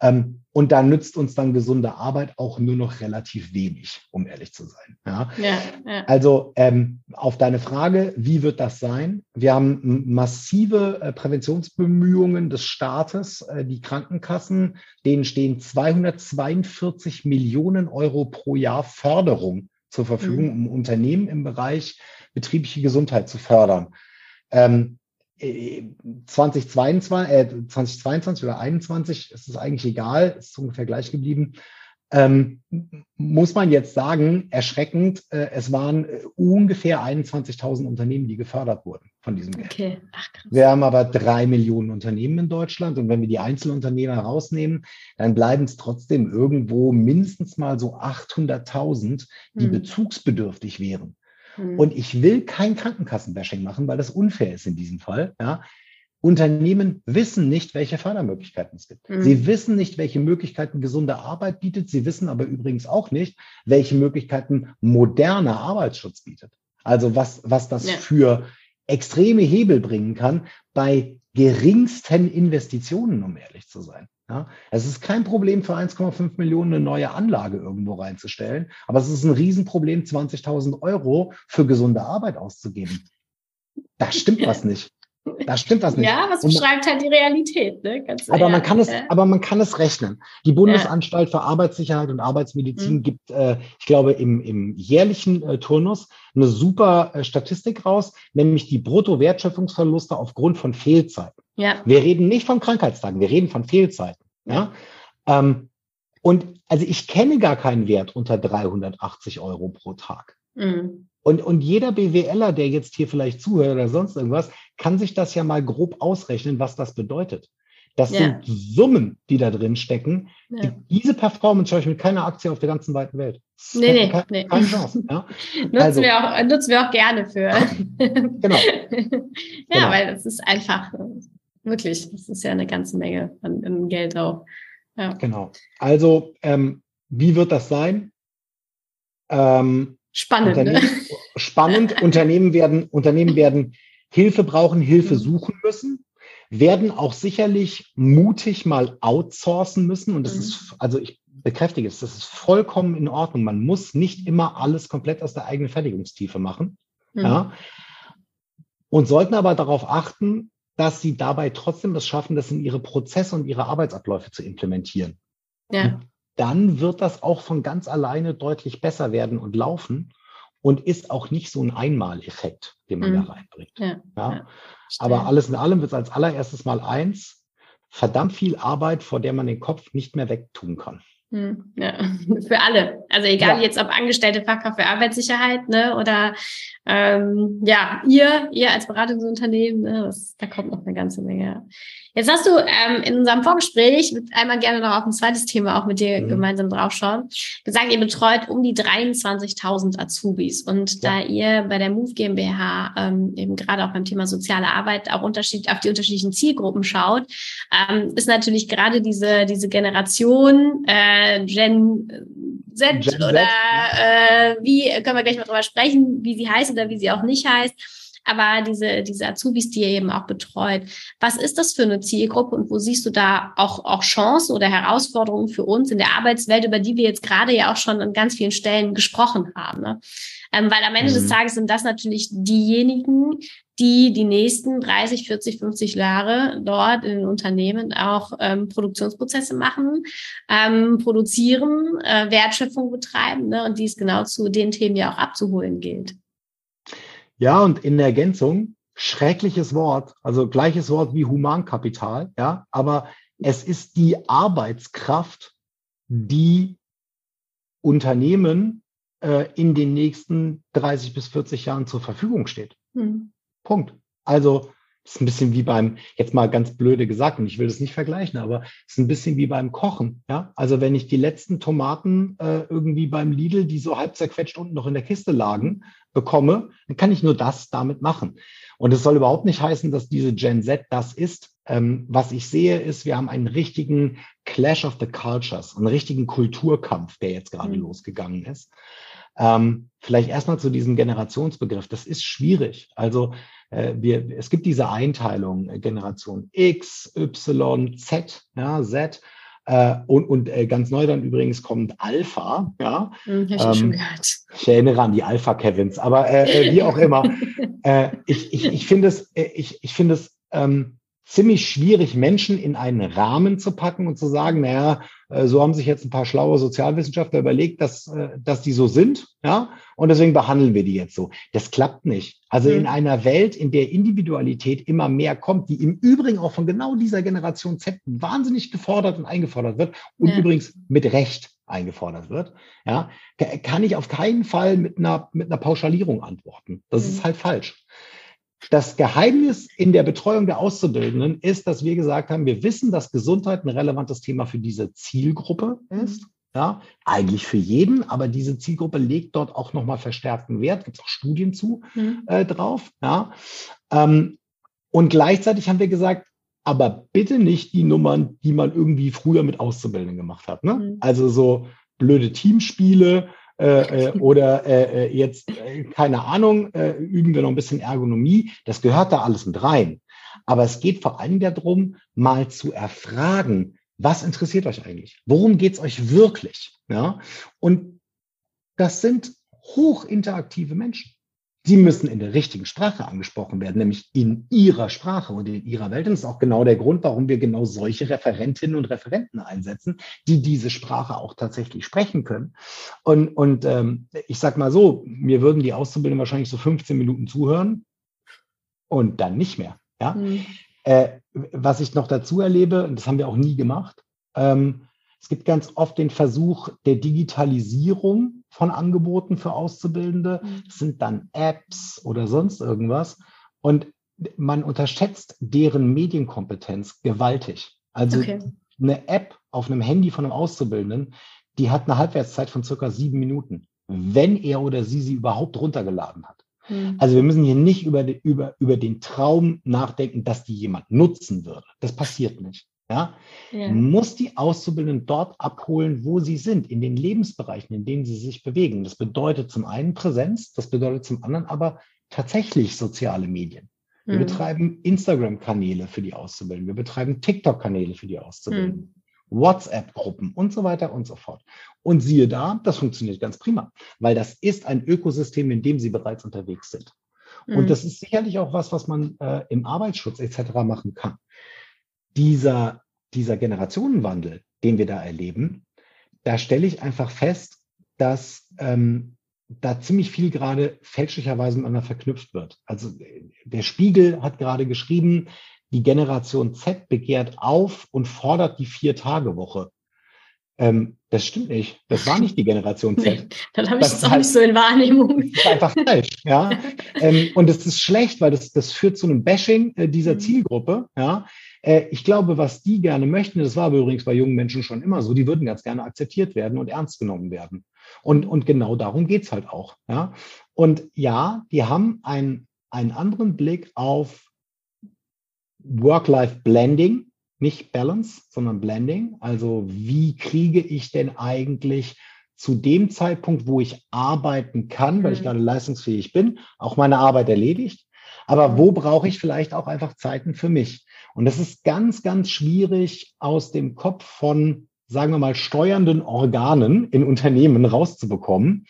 Ähm, und da nützt uns dann gesunde Arbeit auch nur noch relativ wenig, um ehrlich zu sein. Ja? ja, ja. Also ähm, auf deine Frage, wie wird das sein? Wir haben massive äh, Präventionsbemühungen des Staates, äh, die Krankenkassen, denen stehen 242 Millionen Euro pro Jahr Förderung zur Verfügung, mhm. um Unternehmen im Bereich betriebliche Gesundheit zu fördern. Ähm, 2022, äh, 2022 äh, oder 2021 ist es eigentlich egal, ist ungefähr gleich geblieben. Ähm, muss man jetzt sagen, erschreckend, äh, es waren äh, ungefähr 21.000 Unternehmen, die gefördert wurden von diesem Geld. Okay. Ach, wir haben aber drei Millionen Unternehmen in Deutschland und wenn wir die Einzelunternehmer rausnehmen, dann bleiben es trotzdem irgendwo mindestens mal so 800.000, die hm. bezugsbedürftig wären. Hm. Und ich will kein Krankenkassenbashing machen, weil das unfair ist in diesem Fall. Ja. Unternehmen wissen nicht, welche Fördermöglichkeiten es gibt. Mhm. Sie wissen nicht, welche Möglichkeiten gesunde Arbeit bietet. Sie wissen aber übrigens auch nicht, welche Möglichkeiten moderner Arbeitsschutz bietet. Also was, was das ja. für extreme Hebel bringen kann bei geringsten Investitionen, um ehrlich zu sein. Ja, es ist kein Problem für 1,5 Millionen eine neue Anlage irgendwo reinzustellen, aber es ist ein Riesenproblem, 20.000 Euro für gesunde Arbeit auszugeben. Da stimmt was nicht. Da stimmt was nicht. Ja, was beschreibt halt die Realität. Ne? Ganz aber, man kann es, ja. aber man kann es rechnen. Die Bundesanstalt ja. für Arbeitssicherheit und Arbeitsmedizin mhm. gibt, äh, ich glaube, im, im jährlichen äh, Turnus eine super äh, Statistik raus, nämlich die Bruttowertschöpfungsverluste aufgrund von Fehlzeiten. Ja. Wir reden nicht von Krankheitstagen, wir reden von Fehlzeiten. Ja. Ähm, und also ich kenne gar keinen Wert unter 380 Euro pro Tag. Mhm. Und, und jeder BWLer, der jetzt hier vielleicht zuhört oder sonst irgendwas, kann sich das ja mal grob ausrechnen, was das bedeutet. Das ja. sind Summen, die da drin stecken. Ja. Diese Performance schaue ich mit keiner Aktie auf der ganzen weiten Welt. Nee, nee, keine, nee. keine Chance. Ja? nutzen, also, wir auch, nutzen wir auch gerne für. genau. ja, genau. weil das ist einfach, wirklich, das ist ja eine ganze Menge an, an Geld auch. Ja. Genau. Also, ähm, wie wird das sein? Ähm, Spannend. Ne? Spannend. Unternehmen werden, Unternehmen werden Hilfe brauchen, Hilfe mhm. suchen müssen, werden auch sicherlich mutig mal outsourcen müssen. Und das mhm. ist, also ich bekräftige es, das ist vollkommen in Ordnung. Man muss nicht immer alles komplett aus der eigenen Fertigungstiefe machen. Mhm. Ja. Und sollten aber darauf achten, dass sie dabei trotzdem das schaffen, das in ihre Prozesse und ihre Arbeitsabläufe zu implementieren. Ja dann wird das auch von ganz alleine deutlich besser werden und laufen und ist auch nicht so ein Einmaleffekt, den man mhm. da reinbringt. Ja, ja. Aber alles in allem wird es als allererstes mal eins, verdammt viel Arbeit, vor der man den Kopf nicht mehr wegtun kann. Hm, ja, für alle. Also egal ja. jetzt ob Angestellte Fachkraft für Arbeitssicherheit, ne, oder ähm, ja, ihr, ihr als Beratungsunternehmen, ne, das, da kommt noch eine ganze Menge. Jetzt hast du ähm, in unserem Vorgespräch einmal gerne noch auf ein zweites Thema auch mit dir mhm. gemeinsam draufschauen. Gesagt, ihr betreut um die 23.000 Azubis und ja. da ihr bei der Move GmbH ähm, eben gerade auch beim Thema soziale Arbeit auch unterschied auf die unterschiedlichen Zielgruppen schaut, ähm, ist natürlich gerade diese diese Generation äh, Gen Z Gen oder Z, äh, wie können wir gleich mal drüber sprechen, wie sie heißt oder wie sie auch nicht heißt aber diese, diese Azubis, die ihr eben auch betreut. Was ist das für eine Zielgruppe und wo siehst du da auch, auch Chancen oder Herausforderungen für uns in der Arbeitswelt, über die wir jetzt gerade ja auch schon an ganz vielen Stellen gesprochen haben? Ne? Ähm, weil am Ende mhm. des Tages sind das natürlich diejenigen, die die nächsten 30, 40, 50 Jahre dort in den Unternehmen auch ähm, Produktionsprozesse machen, ähm, produzieren, äh, Wertschöpfung betreiben ne, und dies genau zu den Themen ja auch abzuholen gilt. Ja, und in Ergänzung, schreckliches Wort, also gleiches Wort wie Humankapital, ja, aber es ist die Arbeitskraft, die Unternehmen äh, in den nächsten 30 bis 40 Jahren zur Verfügung steht. Hm. Punkt. Also ist ein bisschen wie beim, jetzt mal ganz blöde gesagt, und ich will das nicht vergleichen, aber es ist ein bisschen wie beim Kochen. Ja? Also wenn ich die letzten Tomaten äh, irgendwie beim Lidl, die so halb zerquetscht unten noch in der Kiste lagen, bekomme, dann kann ich nur das damit machen. Und es soll überhaupt nicht heißen, dass diese Gen Z das ist. Ähm, was ich sehe, ist, wir haben einen richtigen Clash of the Cultures, einen richtigen Kulturkampf, der jetzt gerade mhm. losgegangen ist. Ähm, vielleicht erstmal zu diesem Generationsbegriff. Das ist schwierig. Also wir, es gibt diese Einteilung äh, Generation X, Y, Z, ja, Z. Äh, und und äh, ganz neu dann übrigens kommt Alpha. Ja, hm, ich, ähm, ich erinnere an die Alpha-Kevins, aber äh, äh wie auch immer. äh, ich ich, ich finde es, äh, ich, ich finde es ähm, ziemlich schwierig, Menschen in einen Rahmen zu packen und zu sagen, naja, äh, so haben sich jetzt ein paar schlaue Sozialwissenschaftler überlegt, dass, äh, dass die so sind, ja, und deswegen behandeln wir die jetzt so. Das klappt nicht. Also mhm. in einer Welt, in der Individualität immer mehr kommt, die im Übrigen auch von genau dieser Generation Z wahnsinnig gefordert und eingefordert wird und ja. übrigens mit Recht eingefordert wird, ja, kann ich auf keinen Fall mit einer, mit einer Pauschalierung antworten. Das mhm. ist halt falsch. Das Geheimnis in der Betreuung der Auszubildenden ist, dass wir gesagt haben, wir wissen, dass Gesundheit ein relevantes Thema für diese Zielgruppe ist. Ja, eigentlich für jeden, aber diese Zielgruppe legt dort auch nochmal verstärkten Wert, gibt es auch Studien zu mhm. äh, drauf. Ja. Ähm, und gleichzeitig haben wir gesagt, aber bitte nicht die Nummern, die man irgendwie früher mit Auszubildenden gemacht hat. Ne? Mhm. Also so blöde Teamspiele, äh, äh, oder äh, äh, jetzt, äh, keine Ahnung, äh, üben wir noch ein bisschen Ergonomie. Das gehört da alles mit rein. Aber es geht vor allem darum, mal zu erfragen, was interessiert euch eigentlich? Worum geht's euch wirklich? Ja? Und das sind hochinteraktive Menschen. Sie müssen in der richtigen Sprache angesprochen werden, nämlich in ihrer Sprache und in ihrer Welt. Und das ist auch genau der Grund, warum wir genau solche Referentinnen und Referenten einsetzen, die diese Sprache auch tatsächlich sprechen können. Und, und ähm, ich sage mal so, mir würden die Auszubildenden wahrscheinlich so 15 Minuten zuhören und dann nicht mehr. Ja? Mhm. Äh, was ich noch dazu erlebe, und das haben wir auch nie gemacht, ähm, es gibt ganz oft den Versuch der Digitalisierung von Angeboten für Auszubildende. Mhm. Das sind dann Apps oder sonst irgendwas. Und man unterschätzt deren Medienkompetenz gewaltig. Also okay. eine App auf einem Handy von einem Auszubildenden, die hat eine Halbwertszeit von circa sieben Minuten, wenn er oder sie sie überhaupt runtergeladen hat. Mhm. Also wir müssen hier nicht über, über, über den Traum nachdenken, dass die jemand nutzen würde. Das passiert nicht. Ja? ja? muss die Auszubildenden dort abholen, wo sie sind, in den Lebensbereichen, in denen sie sich bewegen. Das bedeutet zum einen Präsenz, das bedeutet zum anderen aber tatsächlich soziale Medien. Wir mhm. betreiben Instagram-Kanäle für die Auszubildenden, wir betreiben TikTok-Kanäle für die Auszubildenden, mhm. WhatsApp-Gruppen und so weiter und so fort. Und siehe da, das funktioniert ganz prima, weil das ist ein Ökosystem, in dem sie bereits unterwegs sind. Mhm. Und das ist sicherlich auch was, was man äh, im Arbeitsschutz etc. machen kann dieser, dieser Generationenwandel, den wir da erleben, da stelle ich einfach fest, dass ähm, da ziemlich viel gerade fälschlicherweise miteinander verknüpft wird. Also der Spiegel hat gerade geschrieben, die Generation Z begehrt auf und fordert die Vier-Tage-Woche. Ähm, das stimmt nicht. Das war nicht die Generation Z. Nee, dann habe ich das, das auch halt, nicht so in Wahrnehmung. Das ist einfach falsch, ja. ähm, und das ist schlecht, weil das, das führt zu einem Bashing äh, dieser mhm. Zielgruppe, ja. Äh, ich glaube, was die gerne möchten, das war aber übrigens bei jungen Menschen schon immer so, die würden ganz gerne akzeptiert werden und ernst genommen werden. Und, und genau darum geht's halt auch, ja. Und ja, die haben einen, einen anderen Blick auf Work-Life-Blending, nicht Balance, sondern Blending. Also wie kriege ich denn eigentlich zu dem Zeitpunkt, wo ich arbeiten kann, weil ich mhm. gerade leistungsfähig bin, auch meine Arbeit erledigt. Aber wo brauche ich vielleicht auch einfach Zeiten für mich? Und das ist ganz, ganz schwierig aus dem Kopf von, sagen wir mal, steuernden Organen in Unternehmen rauszubekommen.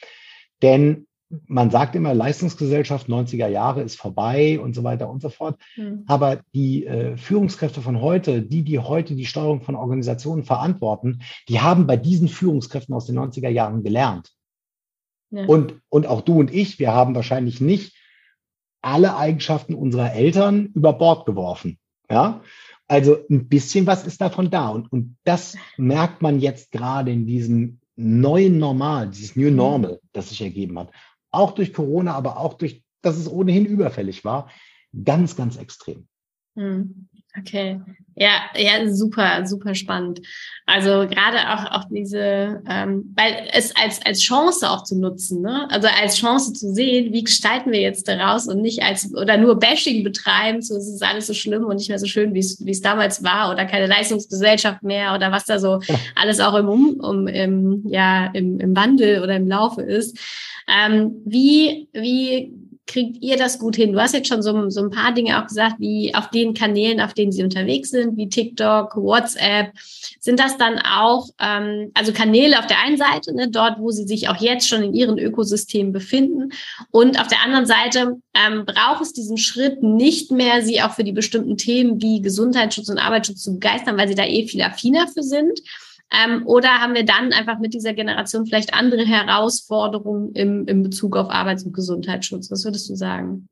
Denn man sagt immer, Leistungsgesellschaft 90er Jahre ist vorbei und so weiter und so fort. Mhm. Aber die äh, Führungskräfte von heute, die, die heute die Steuerung von Organisationen verantworten, die haben bei diesen Führungskräften aus den 90er Jahren gelernt. Ja. Und, und auch du und ich, wir haben wahrscheinlich nicht alle Eigenschaften unserer Eltern über Bord geworfen. Ja, also ein bisschen was ist davon da. Und, und das merkt man jetzt gerade in diesem neuen Normal, dieses New mhm. Normal, das sich ergeben hat. Auch durch Corona, aber auch durch, dass es ohnehin überfällig war. Ganz, ganz extrem. Hm. Okay, ja, ja, super, super spannend. Also gerade auch auch diese, ähm, weil es als als Chance auch zu nutzen, ne? Also als Chance zu sehen, wie gestalten wir jetzt daraus und nicht als oder nur Bashing betreiben, so es ist alles so schlimm und nicht mehr so schön, wie es wie es damals war oder keine Leistungsgesellschaft mehr oder was da so alles auch im um, um im ja im, im Wandel oder im Laufe ist. Ähm, wie wie kriegt ihr das gut hin? Du hast jetzt schon so, so ein paar Dinge auch gesagt, wie auf den Kanälen, auf denen sie unterwegs sind, wie TikTok, WhatsApp. Sind das dann auch, ähm, also Kanäle auf der einen Seite, ne, dort, wo sie sich auch jetzt schon in ihren Ökosystemen befinden. Und auf der anderen Seite ähm, braucht es diesen Schritt nicht mehr, sie auch für die bestimmten Themen wie Gesundheitsschutz und Arbeitsschutz zu begeistern, weil sie da eh viel affiner für sind. Ähm, oder haben wir dann einfach mit dieser Generation vielleicht andere Herausforderungen im, im Bezug auf Arbeits- und Gesundheitsschutz? Was würdest du sagen?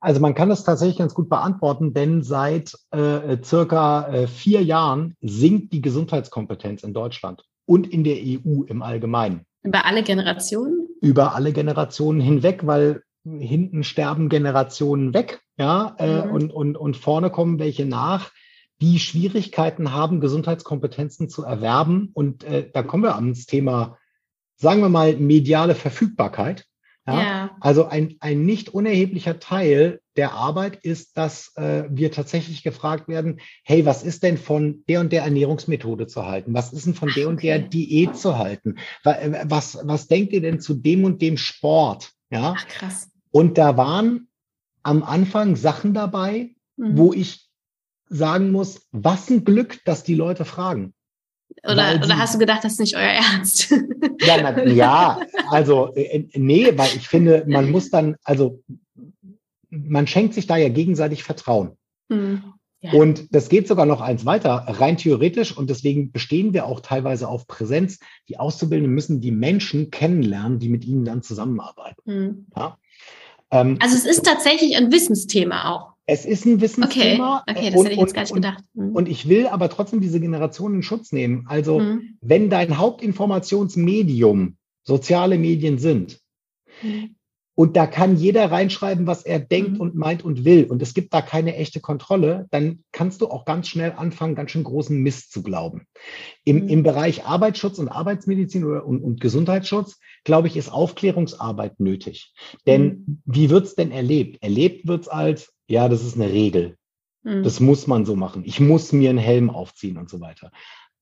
Also man kann das tatsächlich ganz gut beantworten, denn seit äh, circa äh, vier Jahren sinkt die Gesundheitskompetenz in Deutschland und in der EU im Allgemeinen. Über alle Generationen? Über alle Generationen hinweg, weil hinten sterben Generationen weg, ja, äh, mhm. und, und, und vorne kommen welche nach die Schwierigkeiten haben, Gesundheitskompetenzen zu erwerben. Und äh, da kommen wir ans Thema, sagen wir mal, mediale Verfügbarkeit. Ja? ja. Also ein, ein nicht unerheblicher Teil der Arbeit ist, dass äh, wir tatsächlich gefragt werden, hey, was ist denn von der und der Ernährungsmethode zu halten? Was ist denn von der okay. und der Diät zu halten? Äh, was, was denkt ihr denn zu dem und dem Sport? Ja. Ach, krass. Und da waren am Anfang Sachen dabei, mhm. wo ich sagen muss, was ein Glück, dass die Leute fragen. Oder, oder hast du gedacht, das ist nicht euer Ernst? Ja, na, ja also äh, äh, nee, weil ich finde, man muss dann, also man schenkt sich da ja gegenseitig Vertrauen. Hm. Ja. Und das geht sogar noch eins weiter, rein theoretisch, und deswegen bestehen wir auch teilweise auf Präsenz. Die Auszubildenden müssen die Menschen kennenlernen, die mit ihnen dann zusammenarbeiten. Hm. Ja? Ähm, also es ist tatsächlich ein Wissensthema auch. Es ist ein Wissensthema. Okay, okay das und, hätte ich jetzt gar nicht gedacht. Mhm. Und ich will aber trotzdem diese Generation in Schutz nehmen. Also, mhm. wenn dein Hauptinformationsmedium soziale Medien sind, mhm. und da kann jeder reinschreiben, was er denkt mhm. und meint und will, und es gibt da keine echte Kontrolle, dann kannst du auch ganz schnell anfangen, ganz schön großen Mist zu glauben. Im, mhm. im Bereich Arbeitsschutz und Arbeitsmedizin oder, und, und Gesundheitsschutz, glaube ich, ist Aufklärungsarbeit nötig. Denn mhm. wie wird es denn erlebt? Erlebt wird es als, ja, das ist eine Regel. Mhm. Das muss man so machen. Ich muss mir einen Helm aufziehen und so weiter.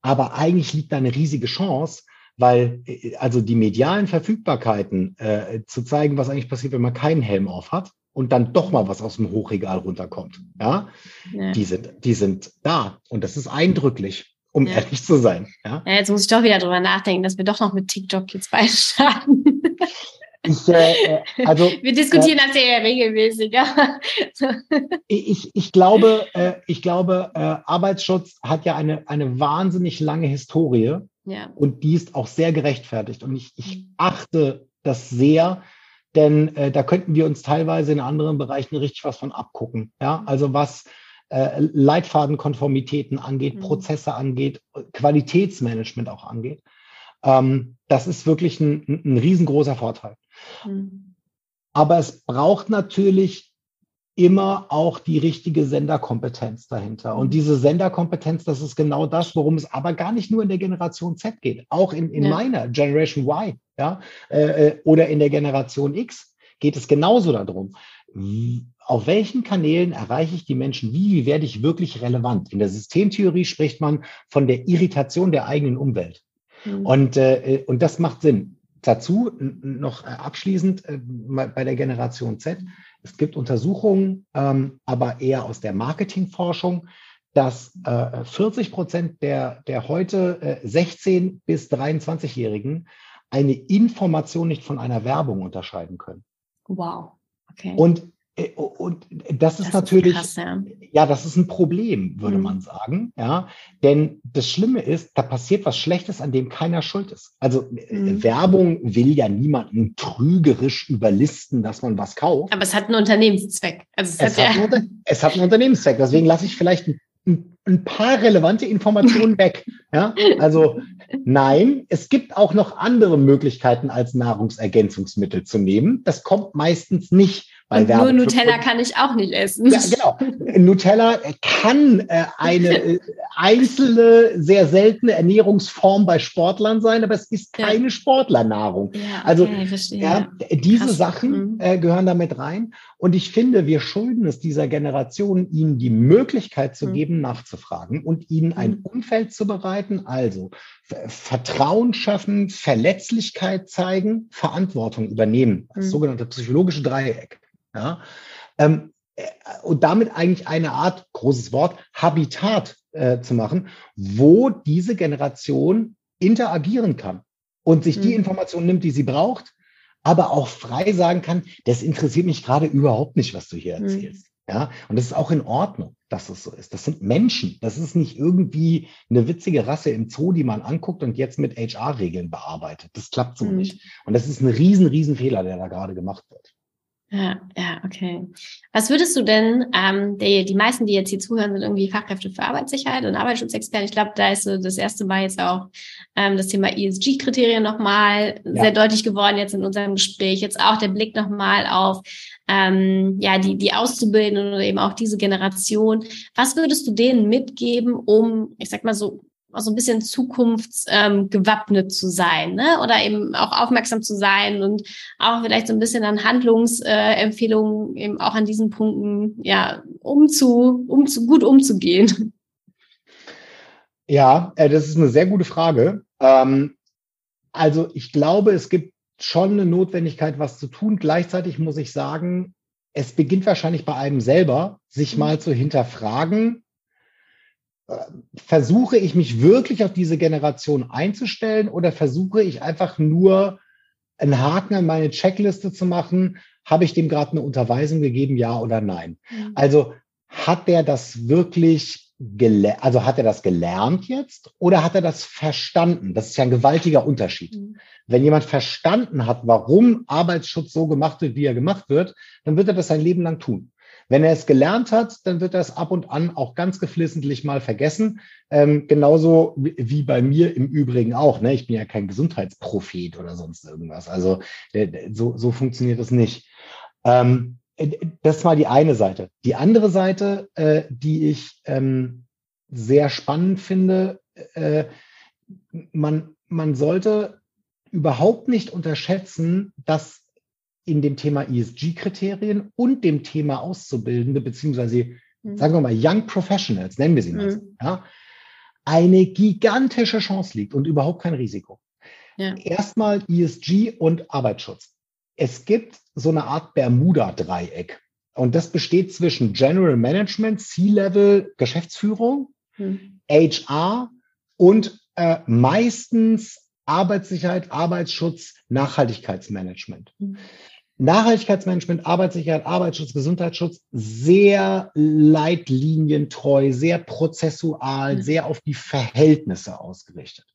Aber eigentlich liegt da eine riesige Chance, weil äh, also die medialen Verfügbarkeiten äh, zu zeigen, was eigentlich passiert, wenn man keinen Helm auf hat und dann doch mal was aus dem Hochregal runterkommt. Ja, ja. die sind, die sind da und das ist eindrücklich, um ja. ehrlich zu sein. Ja? ja, jetzt muss ich doch wieder drüber nachdenken, dass wir doch noch mit TikTok jetzt beistarten. Ich, äh, also, Wir diskutieren äh, das ja regelmäßig. ich, ich glaube, äh, ich glaube äh, Arbeitsschutz hat ja eine, eine wahnsinnig lange Historie ja. und die ist auch sehr gerechtfertigt. Und ich, ich mhm. achte das sehr, denn äh, da könnten wir uns teilweise in anderen Bereichen richtig was von abgucken. Ja, also was äh, Leitfadenkonformitäten angeht, mhm. Prozesse angeht, Qualitätsmanagement auch angeht. Ähm, das ist wirklich ein, ein riesengroßer Vorteil. Mhm. Aber es braucht natürlich immer auch die richtige Senderkompetenz dahinter. Und mhm. diese Senderkompetenz, das ist genau das, worum es aber gar nicht nur in der Generation Z geht, auch in, in ja. meiner Generation Y ja, äh, äh oder in der Generation X geht es genauso darum. Auf welchen Kanälen erreiche ich die Menschen? Wie, wie werde ich wirklich relevant? In der Systemtheorie spricht man von der Irritation der eigenen Umwelt. Mhm. Und, äh, und das macht Sinn. Dazu noch äh, abschließend äh, bei der Generation Z. Es gibt Untersuchungen, ähm, aber eher aus der Marketingforschung, dass äh, 40 Prozent der, der heute 16 bis 23-Jährigen eine Information nicht von einer Werbung unterscheiden können. Wow. Okay. Und äh, und das ist das natürlich, ist krass, ja. ja. das ist ein Problem, würde mhm. man sagen. Ja, denn das Schlimme ist, da passiert was Schlechtes, an dem keiner schuld ist. Also äh, mhm. Werbung will ja niemanden trügerisch überlisten, dass man was kauft. Aber es hat einen Unternehmenszweck. Also es, es, hat, ja einen, es hat einen Unternehmenszweck. Deswegen lasse ich vielleicht ein, ein paar relevante Informationen weg. Ja, also nein, es gibt auch noch andere Möglichkeiten als Nahrungsergänzungsmittel zu nehmen. Das kommt meistens nicht bei Und nur Nutella kann ich auch nicht essen. Ja, genau. Nutella kann äh, eine äh, einzelne, sehr seltene Ernährungsform bei Sportlern sein, aber es ist keine ja. Sportlernahrung. Ja, also, okay, also ja, diese Krass. Sachen mhm. äh, gehören damit rein. Und ich finde, wir schulden es dieser Generation, ihnen die Möglichkeit zu mhm. geben, nachzufragen und ihnen ein mhm. Umfeld zu bereiten, also Vertrauen schaffen, Verletzlichkeit zeigen, Verantwortung übernehmen, das mhm. sogenannte psychologische Dreieck. Ja? Ähm, äh, und damit eigentlich eine Art, großes Wort, Habitat äh, zu machen, wo diese Generation interagieren kann und sich mhm. die Information nimmt, die sie braucht, aber auch frei sagen kann, das interessiert mich gerade überhaupt nicht, was du hier mhm. erzählst. Mhm. Ja, und das ist auch in Ordnung, dass es so ist. Das sind Menschen. Das ist nicht irgendwie eine witzige Rasse im Zoo, die man anguckt und jetzt mit HR-Regeln bearbeitet. Das klappt so mhm. nicht. Und das ist ein riesen, riesen Fehler, der da gerade gemacht wird. Ja, ja, okay. Was würdest du denn, ähm, die, die meisten, die jetzt hier zuhören, sind irgendwie Fachkräfte für Arbeitssicherheit und Arbeitsschutzexperten. Ich glaube, da ist so das erste Mal jetzt auch ähm, das Thema ESG-Kriterien nochmal ja. sehr deutlich geworden jetzt in unserem Gespräch. Jetzt auch der Blick nochmal auf ähm, ja die, die Auszubildenden oder eben auch diese Generation. Was würdest du denen mitgeben, um, ich sag mal so, auch so ein bisschen zukunftsgewappnet ähm, zu sein, ne? Oder eben auch aufmerksam zu sein und auch vielleicht so ein bisschen an Handlungsempfehlungen äh, eben auch an diesen Punkten, ja, um zu, um zu gut umzugehen. Ja, äh, das ist eine sehr gute Frage. Ähm, also ich glaube, es gibt schon eine Notwendigkeit, was zu tun. Gleichzeitig muss ich sagen, es beginnt wahrscheinlich bei einem selber, sich mhm. mal zu hinterfragen, versuche ich mich wirklich auf diese Generation einzustellen oder versuche ich einfach nur einen Haken an meine Checkliste zu machen? Habe ich dem gerade eine Unterweisung gegeben, ja oder nein? Mhm. Also hat der das wirklich gelernt, also hat er das gelernt jetzt oder hat er das verstanden? Das ist ja ein gewaltiger Unterschied. Mhm. Wenn jemand verstanden hat, warum Arbeitsschutz so gemacht wird, wie er gemacht wird, dann wird er das sein Leben lang tun. Wenn er es gelernt hat, dann wird er es ab und an auch ganz geflissentlich mal vergessen. Ähm, genauso wie bei mir im Übrigen auch. Ne? Ich bin ja kein Gesundheitsprophet oder sonst irgendwas. Also äh, so, so funktioniert es nicht. Ähm, äh, das war die eine Seite. Die andere Seite, äh, die ich ähm, sehr spannend finde, äh, man, man sollte überhaupt nicht unterschätzen, dass in dem Thema ESG-Kriterien und dem Thema Auszubildende, beziehungsweise, mhm. sagen wir mal, Young Professionals, nennen wir sie mal, mhm. ja, eine gigantische Chance liegt und überhaupt kein Risiko. Ja. Erstmal ESG und Arbeitsschutz. Es gibt so eine Art Bermuda-Dreieck. Und das besteht zwischen General Management, C-Level, Geschäftsführung, mhm. HR und äh, meistens Arbeitssicherheit, Arbeitsschutz, Nachhaltigkeitsmanagement. Mhm. Nachhaltigkeitsmanagement, Arbeitssicherheit, Arbeitsschutz, Gesundheitsschutz sehr leitlinientreu, sehr prozessual, mhm. sehr auf die Verhältnisse ausgerichtet.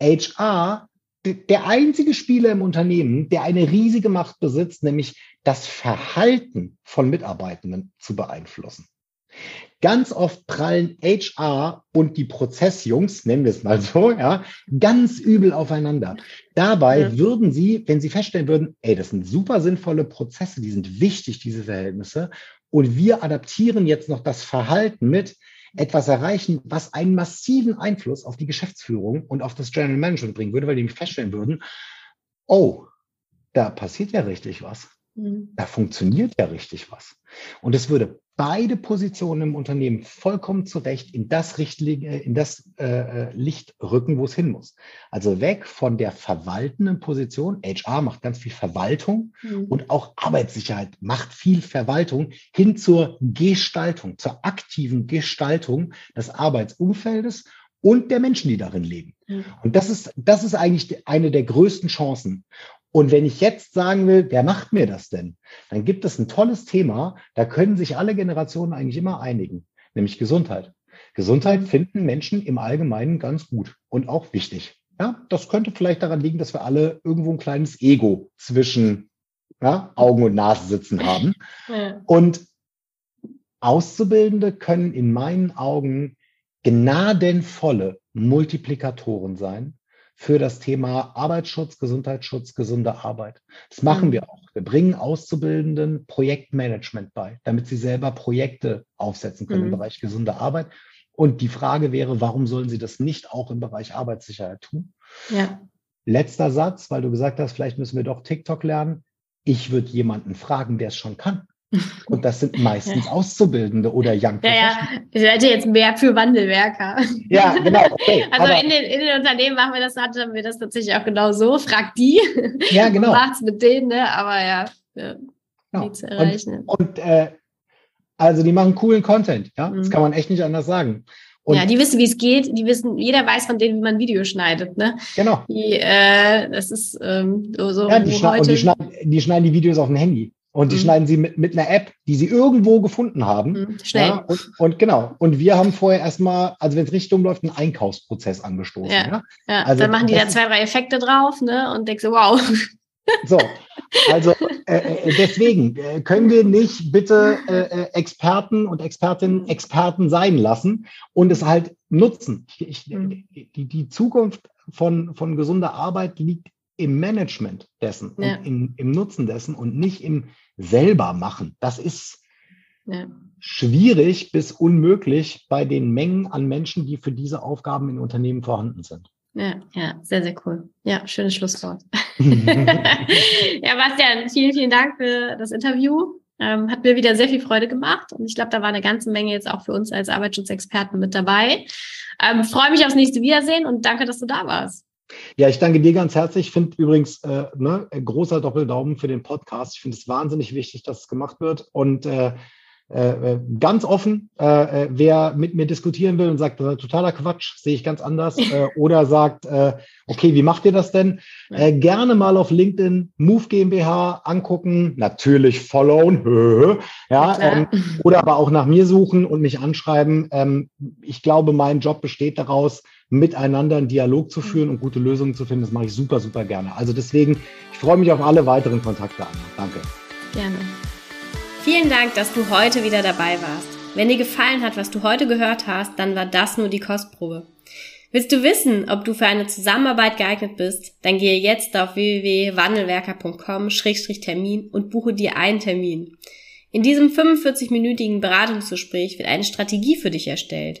HR, der einzige Spieler im Unternehmen, der eine riesige Macht besitzt, nämlich das Verhalten von Mitarbeitenden zu beeinflussen. Ganz oft prallen HR und die Prozessjungs, nennen wir es mal so, ja, ganz übel aufeinander. Dabei ja. würden sie, wenn sie feststellen würden, ey, das sind super sinnvolle Prozesse, die sind wichtig, diese Verhältnisse, und wir adaptieren jetzt noch das Verhalten mit, etwas erreichen, was einen massiven Einfluss auf die Geschäftsführung und auf das General Management bringen würde, weil die feststellen würden, oh, da passiert ja richtig was. Mhm. Da funktioniert ja richtig was. Und es würde beide Positionen im Unternehmen vollkommen zurecht in das, Richtlinie, in das äh, äh, Licht rücken, wo es hin muss. Also weg von der verwaltenden Position. HR macht ganz viel Verwaltung mhm. und auch Arbeitssicherheit macht viel Verwaltung hin zur Gestaltung, zur aktiven Gestaltung des Arbeitsumfeldes und der Menschen, die darin leben. Mhm. Und das ist, das ist eigentlich eine der größten Chancen. Und wenn ich jetzt sagen will, wer macht mir das denn? Dann gibt es ein tolles Thema, da können sich alle Generationen eigentlich immer einigen, nämlich Gesundheit. Gesundheit finden Menschen im Allgemeinen ganz gut und auch wichtig. Ja, das könnte vielleicht daran liegen, dass wir alle irgendwo ein kleines Ego zwischen ja, Augen und Nase sitzen haben. Ja. Und Auszubildende können in meinen Augen gnadenvolle Multiplikatoren sein für das Thema Arbeitsschutz, Gesundheitsschutz, gesunde Arbeit. Das machen mhm. wir auch. Wir bringen Auszubildenden Projektmanagement bei, damit sie selber Projekte aufsetzen können mhm. im Bereich gesunde Arbeit. Und die Frage wäre, warum sollen sie das nicht auch im Bereich Arbeitssicherheit tun? Ja. Letzter Satz, weil du gesagt hast, vielleicht müssen wir doch TikTok lernen. Ich würde jemanden fragen, der es schon kann. Und das sind meistens. Auszubildende oder Young Ja, ja, ich hätte jetzt mehr für Wandelwerker. Ja, genau. Okay. Also in den, in den Unternehmen machen wir das, hatten wir das tatsächlich auch genau so. Frag die. Ja, genau. Macht's mit denen, ne? Aber ja, ja genau. zu erreichen. Und, und äh, also die machen coolen Content, ja. Mhm. Das kann man echt nicht anders sagen. Und ja, die wissen, wie es geht. Die wissen, jeder weiß von denen, wie man Video schneidet. Ne? Genau. Die, äh, das ist ähm, so, so ja, die, schneiden, und die, schneiden, die schneiden die Videos auf dem Handy. Und die mhm. schneiden sie mit, mit einer App, die sie irgendwo gefunden haben. Mhm, schnell. Ja, und, und, genau. Und wir haben vorher erstmal, also wenn es richtig umläuft, einen Einkaufsprozess angestoßen. Ja, ja? ja also, dann machen die da zwei, drei Effekte drauf, ne? Und denkst so, wow. So, also äh, äh, deswegen äh, können wir nicht bitte äh, äh, Experten und Expertinnen Experten sein lassen und es halt nutzen. Ich, ich, mhm. die, die Zukunft von, von gesunder Arbeit liegt im Management dessen ja. und im, im Nutzen dessen und nicht im selber machen. Das ist ja. schwierig bis unmöglich bei den Mengen an Menschen, die für diese Aufgaben in Unternehmen vorhanden sind. Ja, ja, sehr, sehr cool. Ja, schönes Schlusswort. ja, Bastian, vielen, vielen Dank für das Interview. Ähm, hat mir wieder sehr viel Freude gemacht und ich glaube, da war eine ganze Menge jetzt auch für uns als Arbeitsschutzexperten mit dabei. Ähm, freue mich aufs nächste Wiedersehen und danke, dass du da warst. Ja, ich danke dir ganz herzlich. Ich finde übrigens äh, ne, großer Doppeldaumen für den Podcast. Ich finde es wahnsinnig wichtig, dass es gemacht wird. Und äh, äh, ganz offen, äh, äh, wer mit mir diskutieren will und sagt, das ist totaler Quatsch, sehe ich ganz anders, äh, oder sagt, äh, okay, wie macht ihr das denn? Äh, gerne mal auf LinkedIn Move GmbH angucken, natürlich followen, ja, ähm, oder aber auch nach mir suchen und mich anschreiben. Ähm, ich glaube, mein Job besteht daraus, miteinander einen Dialog zu führen und gute Lösungen zu finden. Das mache ich super, super gerne. Also deswegen, ich freue mich auf alle weiteren Kontakte an. Danke. Gerne. Vielen Dank, dass du heute wieder dabei warst. Wenn dir gefallen hat, was du heute gehört hast, dann war das nur die Kostprobe. Willst du wissen, ob du für eine Zusammenarbeit geeignet bist? Dann gehe jetzt auf www.wandelwerker.com-termin und buche dir einen Termin. In diesem 45-minütigen Beratungsgespräch wird eine Strategie für dich erstellt.